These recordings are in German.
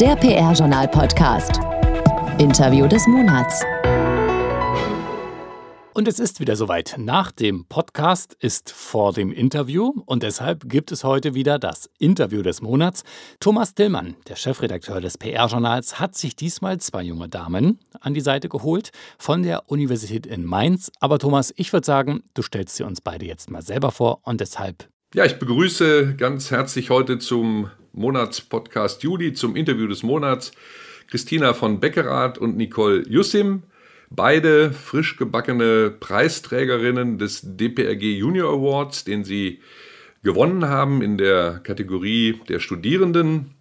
Der PR-Journal-Podcast. Interview des Monats. Und es ist wieder soweit. Nach dem Podcast ist vor dem Interview und deshalb gibt es heute wieder das Interview des Monats. Thomas Tillmann, der Chefredakteur des PR-Journals, hat sich diesmal zwei junge Damen an die Seite geholt von der Universität in Mainz. Aber Thomas, ich würde sagen, du stellst sie uns beide jetzt mal selber vor und deshalb. Ja, ich begrüße ganz herzlich heute zum Monatspodcast Juli zum Interview des Monats Christina von Beckerath und Nicole Jussim. Beide frisch gebackene Preisträgerinnen des DPRG Junior Awards, den sie gewonnen haben in der Kategorie der Studierenden.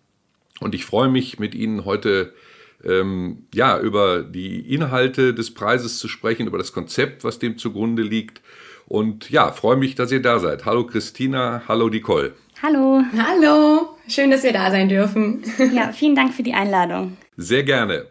Und ich freue mich, mit Ihnen heute ähm, ja, über die Inhalte des Preises zu sprechen, über das Konzept, was dem zugrunde liegt. Und ja, freue mich, dass ihr da seid. Hallo Christina, hallo Nicole. Hallo. Hallo. Schön, dass wir da sein dürfen. Ja, vielen Dank für die Einladung. Sehr gerne.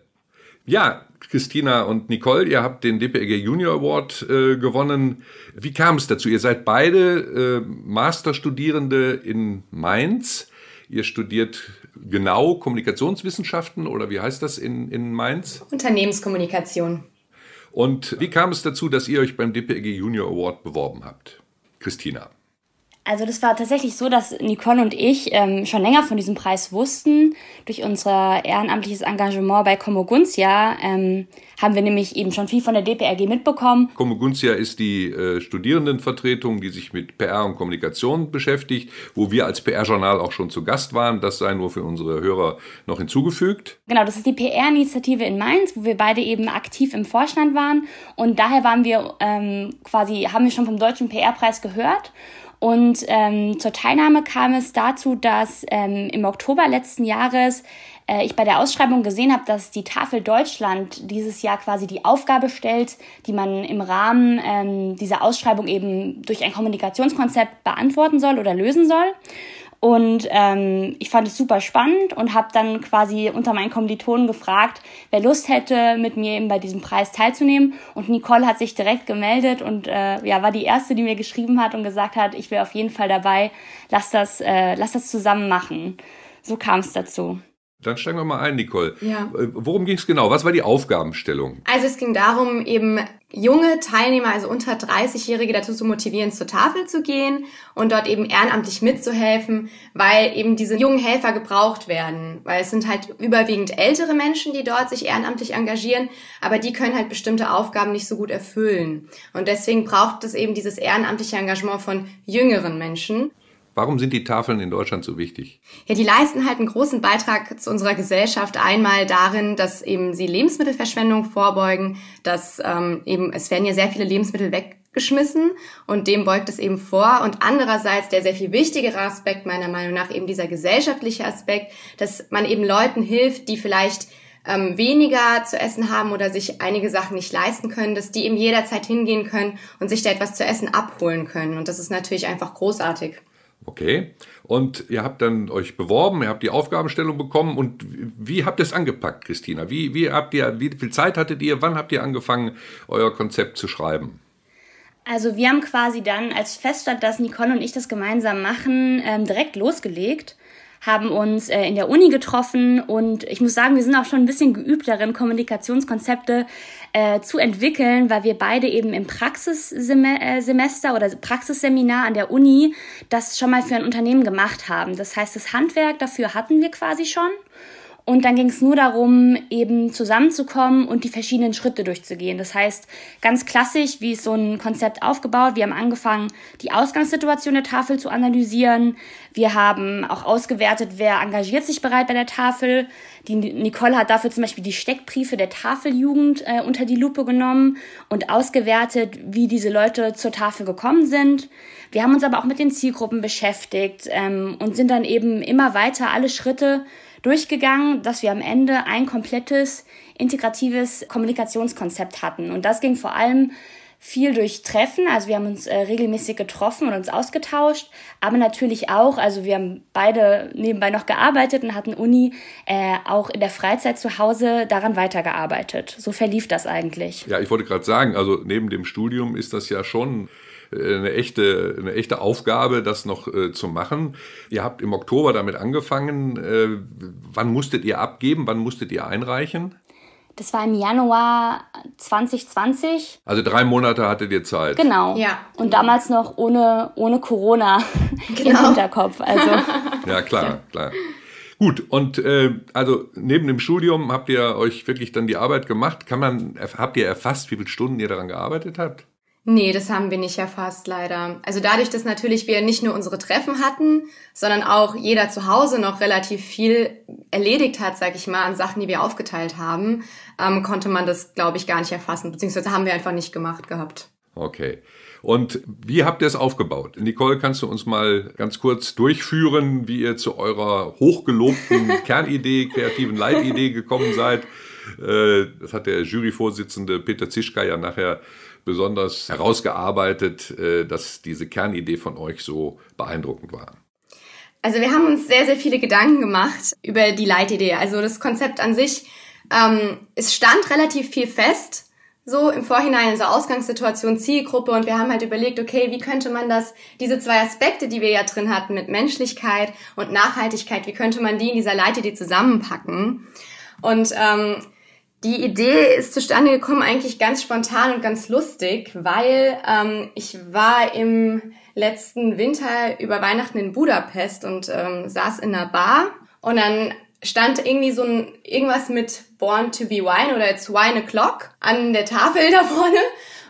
Ja, Christina und Nicole, ihr habt den DPRG Junior Award äh, gewonnen. Wie kam es dazu? Ihr seid beide äh, Masterstudierende in Mainz. Ihr studiert genau Kommunikationswissenschaften oder wie heißt das in, in Mainz? Unternehmenskommunikation. Und wie kam es dazu, dass ihr euch beim DPRG Junior Award beworben habt? Christina. Also das war tatsächlich so, dass Nicole und ich ähm, schon länger von diesem Preis wussten. Durch unser ehrenamtliches Engagement bei Komoguntia ähm, haben wir nämlich eben schon viel von der DPRG mitbekommen. Komoguntia ist die äh, Studierendenvertretung, die sich mit PR und Kommunikation beschäftigt, wo wir als PR-Journal auch schon zu Gast waren. Das sei nur für unsere Hörer noch hinzugefügt. Genau, das ist die PR-Initiative in Mainz, wo wir beide eben aktiv im Vorstand waren. Und daher waren wir ähm, quasi, haben wir schon vom Deutschen PR-Preis gehört und ähm, zur Teilnahme kam es dazu, dass ähm, im Oktober letzten Jahres äh, ich bei der Ausschreibung gesehen habe, dass die Tafel Deutschland dieses Jahr quasi die Aufgabe stellt, die man im Rahmen ähm, dieser Ausschreibung eben durch ein Kommunikationskonzept beantworten soll oder lösen soll. Und ähm, ich fand es super spannend und habe dann quasi unter meinen Kommilitonen gefragt, wer Lust hätte, mit mir eben bei diesem Preis teilzunehmen. Und Nicole hat sich direkt gemeldet und äh, ja, war die erste, die mir geschrieben hat und gesagt hat, ich wäre auf jeden Fall dabei, lass das, äh, lass das zusammen machen. So kam es dazu. Dann steigen wir mal ein, Nicole. Ja. Äh, worum ging es genau? Was war die Aufgabenstellung? Also es ging darum, eben junge Teilnehmer, also unter 30-Jährige dazu zu motivieren, zur Tafel zu gehen und dort eben ehrenamtlich mitzuhelfen, weil eben diese jungen Helfer gebraucht werden. Weil es sind halt überwiegend ältere Menschen, die dort sich ehrenamtlich engagieren, aber die können halt bestimmte Aufgaben nicht so gut erfüllen. Und deswegen braucht es eben dieses ehrenamtliche Engagement von jüngeren Menschen. Warum sind die Tafeln in Deutschland so wichtig? Ja, die leisten halt einen großen Beitrag zu unserer Gesellschaft. Einmal darin, dass eben sie Lebensmittelverschwendung vorbeugen, dass ähm, eben es werden ja sehr viele Lebensmittel weggeschmissen und dem beugt es eben vor. Und andererseits der sehr viel wichtigere Aspekt meiner Meinung nach eben dieser gesellschaftliche Aspekt, dass man eben Leuten hilft, die vielleicht ähm, weniger zu essen haben oder sich einige Sachen nicht leisten können, dass die eben jederzeit hingehen können und sich da etwas zu essen abholen können. Und das ist natürlich einfach großartig. Okay. Und ihr habt dann euch beworben, ihr habt die Aufgabenstellung bekommen und wie habt ihr es angepackt, Christina? Wie, wie habt ihr, wie viel Zeit hattet ihr? Wann habt ihr angefangen, euer Konzept zu schreiben? Also wir haben quasi dann, als feststand, dass Nicole und ich das gemeinsam machen, ähm, direkt losgelegt haben uns äh, in der Uni getroffen und ich muss sagen, wir sind auch schon ein bisschen geübt darin, Kommunikationskonzepte äh, zu entwickeln, weil wir beide eben im Praxissemester äh, oder Praxisseminar an der Uni das schon mal für ein Unternehmen gemacht haben. Das heißt, das Handwerk dafür hatten wir quasi schon. Und dann ging es nur darum, eben zusammenzukommen und die verschiedenen Schritte durchzugehen. Das heißt, ganz klassisch, wie ist so ein Konzept aufgebaut? Wir haben angefangen, die Ausgangssituation der Tafel zu analysieren. Wir haben auch ausgewertet, wer engagiert sich bereit bei der Tafel. Die Nicole hat dafür zum Beispiel die Steckbriefe der Tafeljugend äh, unter die Lupe genommen und ausgewertet, wie diese Leute zur Tafel gekommen sind. Wir haben uns aber auch mit den Zielgruppen beschäftigt ähm, und sind dann eben immer weiter alle Schritte durchgegangen, dass wir am Ende ein komplettes integratives Kommunikationskonzept hatten. Und das ging vor allem viel durch Treffen, also wir haben uns äh, regelmäßig getroffen und uns ausgetauscht, aber natürlich auch, also wir haben beide nebenbei noch gearbeitet und hatten Uni äh, auch in der Freizeit zu Hause daran weitergearbeitet. So verlief das eigentlich. Ja, ich wollte gerade sagen, also neben dem Studium ist das ja schon eine echte, eine echte Aufgabe, das noch äh, zu machen. Ihr habt im Oktober damit angefangen. Äh, wann musstet ihr abgeben? Wann musstet ihr einreichen? Das war im Januar 2020. Also drei Monate hattet ihr Zeit. Genau. Ja. Und damals noch ohne, ohne Corona genau. im Hinterkopf. Also. ja, klar, klar. Gut, und äh, also neben dem Studium habt ihr euch wirklich dann die Arbeit gemacht. Kann man, habt ihr erfasst, wie viele Stunden ihr daran gearbeitet habt? Nee, das haben wir nicht erfasst, leider. Also dadurch, dass natürlich wir nicht nur unsere Treffen hatten, sondern auch jeder zu Hause noch relativ viel erledigt hat, sag ich mal, an Sachen, die wir aufgeteilt haben, ähm, konnte man das, glaube ich, gar nicht erfassen, beziehungsweise haben wir einfach nicht gemacht gehabt. Okay. Und wie habt ihr es aufgebaut? Nicole, kannst du uns mal ganz kurz durchführen, wie ihr zu eurer hochgelobten Kernidee, kreativen Leitidee gekommen seid? Äh, das hat der Juryvorsitzende Peter Zischka ja nachher besonders herausgearbeitet, äh, dass diese Kernidee von euch so beeindruckend war. Also wir haben uns sehr, sehr viele Gedanken gemacht über die Leitidee. Also das Konzept an sich, ähm, es stand relativ viel fest so im Vorhinein in so Ausgangssituation, Zielgruppe und wir haben halt überlegt, okay, wie könnte man das, diese zwei Aspekte, die wir ja drin hatten mit Menschlichkeit und Nachhaltigkeit, wie könnte man die in dieser Leitidee zusammenpacken? Und ähm, die Idee ist zustande gekommen eigentlich ganz spontan und ganz lustig, weil ähm, ich war im letzten Winter über Weihnachten in Budapest und ähm, saß in einer Bar und dann stand irgendwie so ein irgendwas mit Born to be Wine oder It's Wine O'Clock an der Tafel da vorne.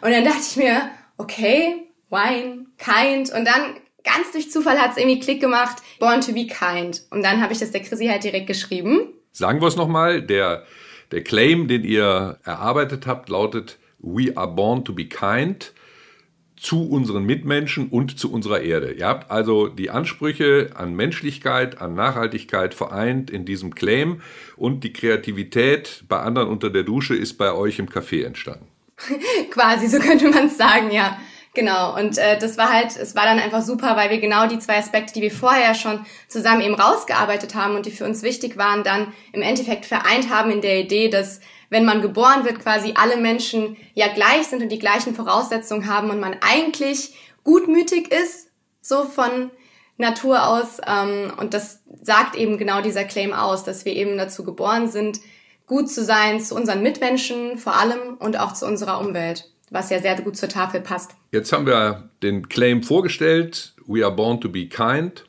Und dann dachte ich mir, okay, Wine, Kind. Und dann ganz durch Zufall hat es irgendwie Klick gemacht, Born to be Kind. Und dann habe ich das der Chrissy halt direkt geschrieben. Sagen wir es nochmal, der, der Claim, den ihr erarbeitet habt, lautet We are born to be kind zu unseren Mitmenschen und zu unserer Erde. Ihr habt also die Ansprüche an Menschlichkeit, an Nachhaltigkeit vereint in diesem Claim und die Kreativität bei anderen unter der Dusche ist bei euch im Café entstanden. Quasi, so könnte man es sagen, ja. Genau, und äh, das war halt, es war dann einfach super, weil wir genau die zwei Aspekte, die wir vorher schon zusammen eben rausgearbeitet haben und die für uns wichtig waren, dann im Endeffekt vereint haben in der Idee, dass wenn man geboren wird, quasi alle Menschen ja gleich sind und die gleichen Voraussetzungen haben und man eigentlich gutmütig ist, so von Natur aus. Ähm, und das sagt eben genau dieser Claim aus, dass wir eben dazu geboren sind, gut zu sein zu unseren Mitmenschen vor allem und auch zu unserer Umwelt, was ja sehr gut zur Tafel passt. Jetzt haben wir den Claim vorgestellt, We are born to be kind.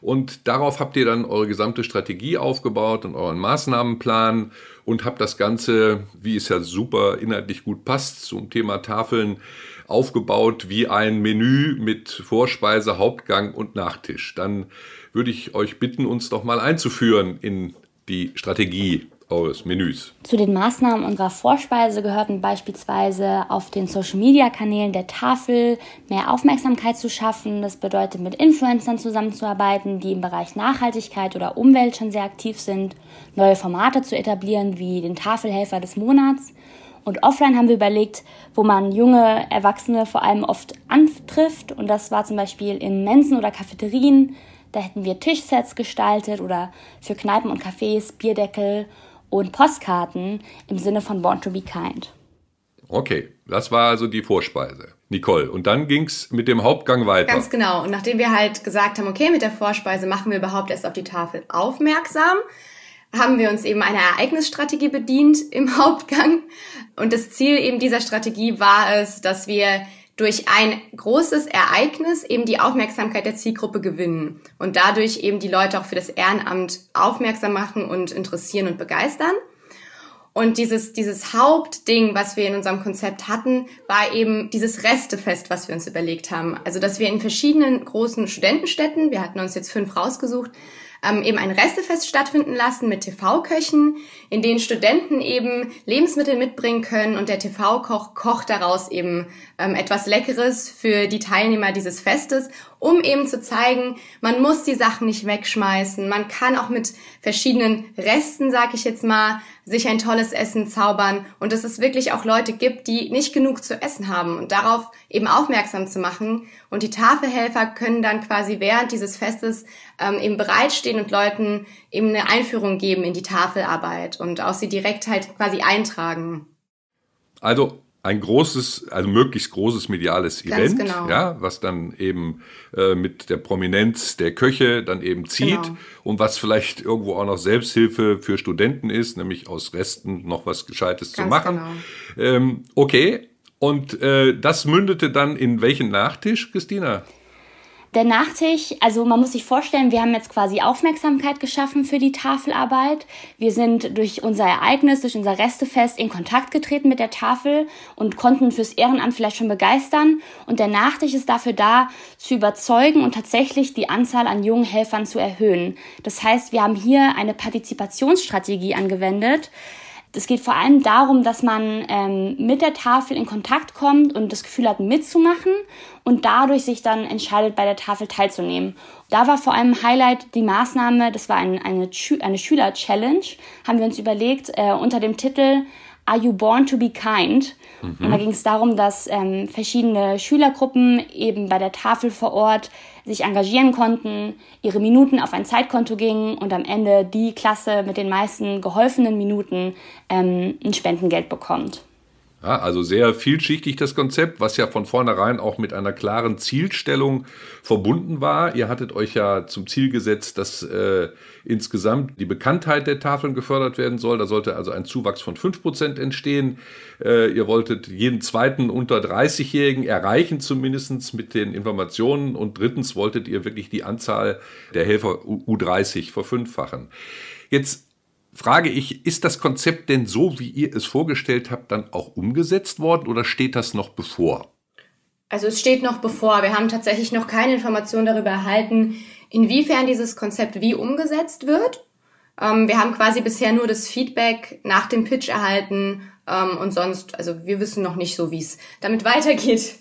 Und darauf habt ihr dann eure gesamte Strategie aufgebaut und euren Maßnahmenplan und habt das Ganze, wie es ja super inhaltlich gut passt, zum Thema Tafeln aufgebaut wie ein Menü mit Vorspeise, Hauptgang und Nachtisch. Dann würde ich euch bitten, uns doch mal einzuführen in die Strategie eures Menüs? Zu den Maßnahmen unserer Vorspeise gehörten beispielsweise auf den Social-Media-Kanälen der Tafel mehr Aufmerksamkeit zu schaffen. Das bedeutet, mit Influencern zusammenzuarbeiten, die im Bereich Nachhaltigkeit oder Umwelt schon sehr aktiv sind, neue Formate zu etablieren, wie den Tafelhelfer des Monats. Und offline haben wir überlegt, wo man junge Erwachsene vor allem oft antrifft. Und das war zum Beispiel in Mensen oder Cafeterien. Da hätten wir Tischsets gestaltet oder für Kneipen und Cafés Bierdeckel und Postkarten im Sinne von Born to be Kind. Okay, das war also die Vorspeise. Nicole, und dann ging es mit dem Hauptgang weiter. Ganz genau. Und nachdem wir halt gesagt haben, okay, mit der Vorspeise machen wir überhaupt erst auf die Tafel aufmerksam, haben wir uns eben einer Ereignisstrategie bedient im Hauptgang. Und das Ziel eben dieser Strategie war es, dass wir durch ein großes Ereignis eben die Aufmerksamkeit der Zielgruppe gewinnen und dadurch eben die Leute auch für das Ehrenamt aufmerksam machen und interessieren und begeistern. Und dieses, dieses Hauptding, was wir in unserem Konzept hatten, war eben dieses Restefest, was wir uns überlegt haben. Also, dass wir in verschiedenen großen Studentenstädten, wir hatten uns jetzt fünf rausgesucht, ähm, eben ein Restefest stattfinden lassen mit TV-Köchen, in denen Studenten eben Lebensmittel mitbringen können und der TV-Koch kocht daraus eben ähm, etwas Leckeres für die Teilnehmer dieses Festes, um eben zu zeigen, man muss die Sachen nicht wegschmeißen, man kann auch mit verschiedenen Resten, sag ich jetzt mal, sich ein tolles Essen zaubern und dass es wirklich auch Leute gibt, die nicht genug zu essen haben und darauf eben aufmerksam zu machen. Und die Tafelhelfer können dann quasi während dieses Festes ähm, eben bereitstehen und Leuten eben eine Einführung geben in die Tafelarbeit und auch sie direkt halt quasi eintragen. Also ein großes, also möglichst großes mediales Event, genau. ja, was dann eben äh, mit der Prominenz der Köche dann eben zieht genau. und was vielleicht irgendwo auch noch Selbsthilfe für Studenten ist, nämlich aus Resten noch was Gescheites Ganz zu machen. Genau. Ähm, okay, und äh, das mündete dann in welchen Nachtisch, Christina? Der Nachtisch, also man muss sich vorstellen, wir haben jetzt quasi Aufmerksamkeit geschaffen für die Tafelarbeit. Wir sind durch unser Ereignis, durch unser Restefest in Kontakt getreten mit der Tafel und konnten fürs Ehrenamt vielleicht schon begeistern. Und der Nachtisch ist dafür da, zu überzeugen und tatsächlich die Anzahl an jungen Helfern zu erhöhen. Das heißt, wir haben hier eine Partizipationsstrategie angewendet. Es geht vor allem darum, dass man ähm, mit der Tafel in Kontakt kommt und das Gefühl hat, mitzumachen und dadurch sich dann entscheidet, bei der Tafel teilzunehmen. Da war vor allem Highlight die Maßnahme, das war ein, eine, eine Schüler-Challenge, haben wir uns überlegt, äh, unter dem Titel Are You Born to Be Kind? Mhm. Und da ging es darum, dass ähm, verschiedene Schülergruppen eben bei der Tafel vor Ort sich engagieren konnten, ihre Minuten auf ein Zeitkonto gingen und am Ende die Klasse mit den meisten geholfenen Minuten ähm, ein Spendengeld bekommt. Ja, also sehr vielschichtig das Konzept, was ja von vornherein auch mit einer klaren Zielstellung verbunden war. Ihr hattet euch ja zum Ziel gesetzt, dass äh, insgesamt die Bekanntheit der Tafeln gefördert werden soll. Da sollte also ein Zuwachs von 5% entstehen. Äh, ihr wolltet jeden zweiten unter 30-Jährigen erreichen, zumindest mit den Informationen. Und drittens wolltet ihr wirklich die Anzahl der Helfer U30 verfünffachen. Jetzt frage ich, ist das Konzept denn so, wie ihr es vorgestellt habt, dann auch umgesetzt worden oder steht das noch bevor? Also es steht noch bevor. Wir haben tatsächlich noch keine Informationen darüber erhalten, inwiefern dieses Konzept wie umgesetzt wird. Ähm, wir haben quasi bisher nur das Feedback nach dem Pitch erhalten ähm, und sonst, also wir wissen noch nicht so, wie es damit weitergeht.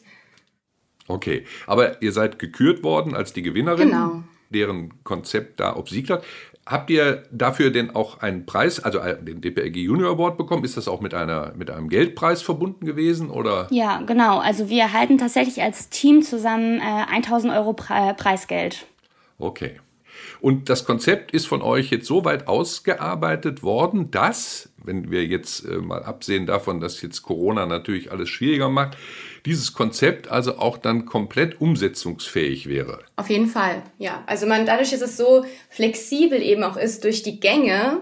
Okay, aber ihr seid gekürt worden als die Gewinnerin, genau. deren Konzept da obsiegt hat. Habt ihr dafür denn auch einen Preis, also den DPRG Junior Award bekommen? Ist das auch mit, einer, mit einem Geldpreis verbunden gewesen? Oder? Ja, genau. Also wir erhalten tatsächlich als Team zusammen äh, 1000 Euro Pre Preisgeld. Okay. Und das Konzept ist von euch jetzt so weit ausgearbeitet worden, dass, wenn wir jetzt äh, mal absehen davon, dass jetzt Corona natürlich alles schwieriger macht, dieses Konzept also auch dann komplett umsetzungsfähig wäre. Auf jeden Fall, ja. Also man, dadurch, dass es so flexibel eben auch ist durch die Gänge,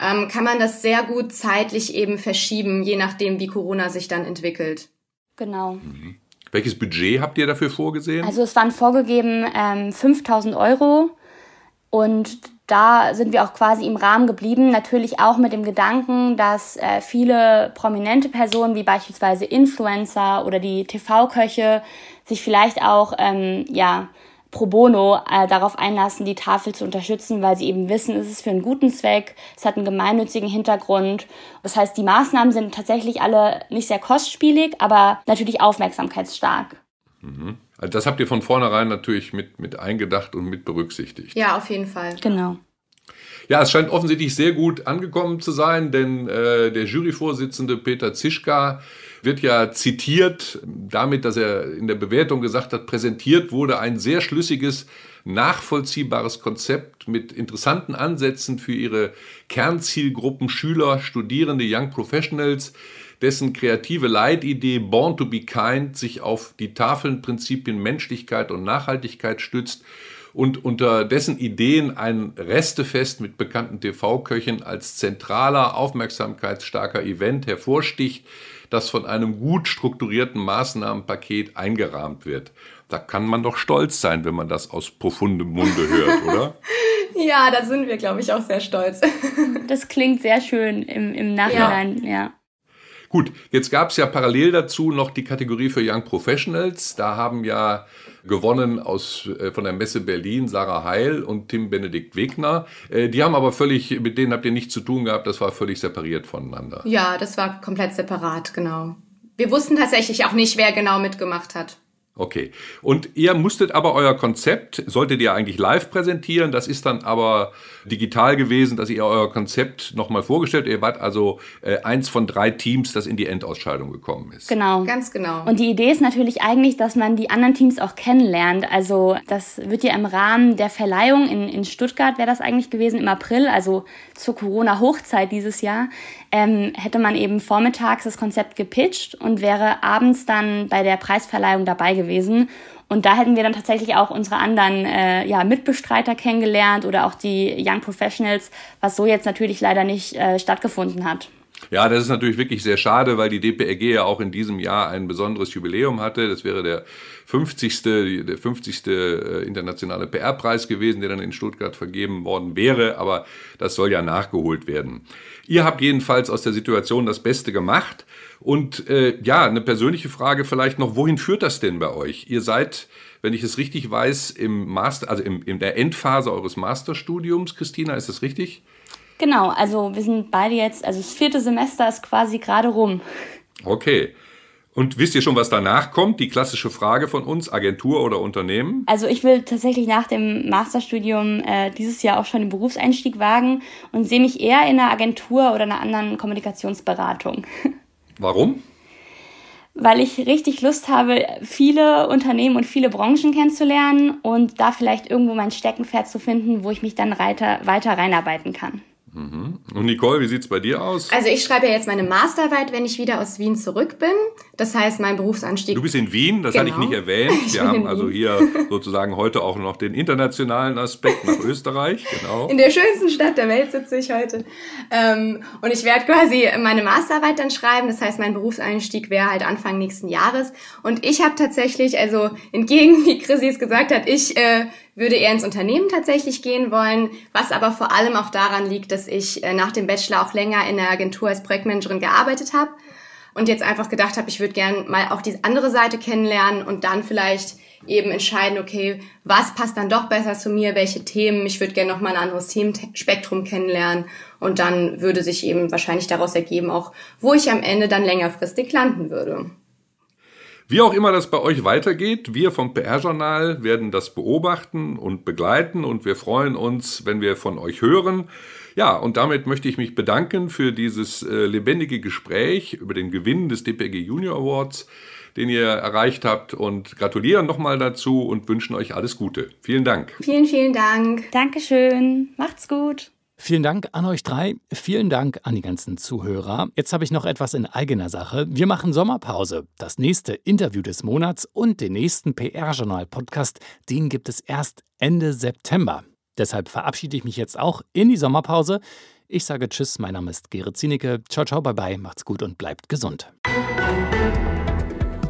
ähm, kann man das sehr gut zeitlich eben verschieben, je nachdem, wie Corona sich dann entwickelt. Genau. Mhm. Welches Budget habt ihr dafür vorgesehen? Also es waren vorgegeben ähm, 5000 Euro und da sind wir auch quasi im Rahmen geblieben. Natürlich auch mit dem Gedanken, dass äh, viele prominente Personen, wie beispielsweise Influencer oder die TV-Köche, sich vielleicht auch ähm, ja, pro bono äh, darauf einlassen, die Tafel zu unterstützen, weil sie eben wissen, es ist für einen guten Zweck, es hat einen gemeinnützigen Hintergrund. Das heißt, die Maßnahmen sind tatsächlich alle nicht sehr kostspielig, aber natürlich aufmerksamkeitsstark. Mhm. Also das habt ihr von vornherein natürlich mit, mit eingedacht und mit berücksichtigt. Ja, auf jeden Fall. Genau. Ja, es scheint offensichtlich sehr gut angekommen zu sein, denn äh, der Juryvorsitzende Peter Zischka wird ja zitiert damit, dass er in der Bewertung gesagt hat, präsentiert wurde ein sehr schlüssiges, nachvollziehbares Konzept mit interessanten Ansätzen für ihre Kernzielgruppen Schüler, Studierende, Young Professionals dessen kreative Leitidee Born to be Kind sich auf die Tafelnprinzipien Menschlichkeit und Nachhaltigkeit stützt und unter dessen Ideen ein Restefest mit bekannten TV-Köchen als zentraler, aufmerksamkeitsstarker Event hervorsticht, das von einem gut strukturierten Maßnahmenpaket eingerahmt wird. Da kann man doch stolz sein, wenn man das aus profundem Munde hört, oder? ja, da sind wir, glaube ich, auch sehr stolz. das klingt sehr schön im, im Nachhinein, ja. ja. Gut, jetzt gab es ja parallel dazu noch die Kategorie für Young Professionals. Da haben ja gewonnen aus, äh, von der Messe Berlin Sarah Heil und Tim Benedikt Wegner. Äh, die haben aber völlig, mit denen habt ihr nichts zu tun gehabt, das war völlig separiert voneinander. Ja, das war komplett separat, genau. Wir wussten tatsächlich auch nicht, wer genau mitgemacht hat. Okay. Und ihr musstet aber euer Konzept, solltet ihr eigentlich live präsentieren, das ist dann aber digital gewesen, dass ihr euer Konzept nochmal vorgestellt. Ihr wart also äh, eins von drei Teams, das in die Endausscheidung gekommen ist. Genau. Ganz genau. Und die Idee ist natürlich eigentlich, dass man die anderen Teams auch kennenlernt. Also das wird ja im Rahmen der Verleihung in, in Stuttgart, wäre das eigentlich gewesen, im April, also zur Corona-Hochzeit dieses Jahr, ähm, hätte man eben vormittags das Konzept gepitcht und wäre abends dann bei der Preisverleihung dabei gewesen. Und da hätten wir dann tatsächlich auch unsere anderen äh, ja, Mitbestreiter kennengelernt oder auch die Young Professionals, was so jetzt natürlich leider nicht äh, stattgefunden hat. Ja, das ist natürlich wirklich sehr schade, weil die DPRG ja auch in diesem Jahr ein besonderes Jubiläum hatte. Das wäre der 50. der 50. Äh, internationale PR-Preis gewesen, der dann in Stuttgart vergeben worden wäre, aber das soll ja nachgeholt werden. Ihr habt jedenfalls aus der Situation das Beste gemacht. Und äh, ja, eine persönliche Frage vielleicht noch, wohin führt das denn bei euch? Ihr seid, wenn ich es richtig weiß, im Master, also im, in der Endphase eures Masterstudiums, Christina, ist das richtig? Genau, also wir sind beide jetzt, also das vierte Semester ist quasi gerade rum. Okay. Und wisst ihr schon, was danach kommt? Die klassische Frage von uns, Agentur oder Unternehmen? Also ich will tatsächlich nach dem Masterstudium äh, dieses Jahr auch schon den Berufseinstieg wagen und sehe mich eher in einer Agentur oder einer anderen Kommunikationsberatung. Warum? Weil ich richtig Lust habe, viele Unternehmen und viele Branchen kennenzulernen und da vielleicht irgendwo mein Steckenpferd zu finden, wo ich mich dann weiter, weiter reinarbeiten kann. Mhm. Und Nicole, wie sieht's bei dir aus? Also ich schreibe ja jetzt meine Masterarbeit, wenn ich wieder aus Wien zurück bin. Das heißt, mein Berufsanstieg. Du bist in Wien, das genau. hatte ich nicht erwähnt. Ich Wir haben also hier sozusagen heute auch noch den internationalen Aspekt nach Österreich. Genau. In der schönsten Stadt der Welt sitze ich heute. Ähm, und ich werde quasi meine Masterarbeit dann schreiben. Das heißt, mein Berufseinstieg wäre halt Anfang nächsten Jahres. Und ich habe tatsächlich, also entgegen wie Chrissy es gesagt hat, ich äh, würde eher ins Unternehmen tatsächlich gehen wollen, was aber vor allem auch daran liegt, dass ich äh, nach dem Bachelor auch länger in der Agentur als Projektmanagerin gearbeitet habe und jetzt einfach gedacht habe, ich würde gern mal auch die andere Seite kennenlernen und dann vielleicht eben entscheiden, okay, was passt dann doch besser zu mir, welche Themen, ich würde gerne noch mal ein anderes Themenspektrum kennenlernen und dann würde sich eben wahrscheinlich daraus ergeben, auch wo ich am Ende dann längerfristig landen würde. Wie auch immer das bei euch weitergeht, wir vom PR-Journal werden das beobachten und begleiten und wir freuen uns, wenn wir von euch hören. Ja, und damit möchte ich mich bedanken für dieses äh, lebendige Gespräch über den Gewinn des DPG Junior Awards, den ihr erreicht habt und gratulieren nochmal dazu und wünschen euch alles Gute. Vielen Dank. Vielen, vielen Dank. Dankeschön. Macht's gut. Vielen Dank an euch drei. Vielen Dank an die ganzen Zuhörer. Jetzt habe ich noch etwas in eigener Sache. Wir machen Sommerpause. Das nächste Interview des Monats und den nächsten PR-Journal-Podcast, den gibt es erst Ende September. Deshalb verabschiede ich mich jetzt auch in die Sommerpause. Ich sage Tschüss, mein Name ist Gerrit Zienicke. Ciao, ciao, bye bye, macht's gut und bleibt gesund.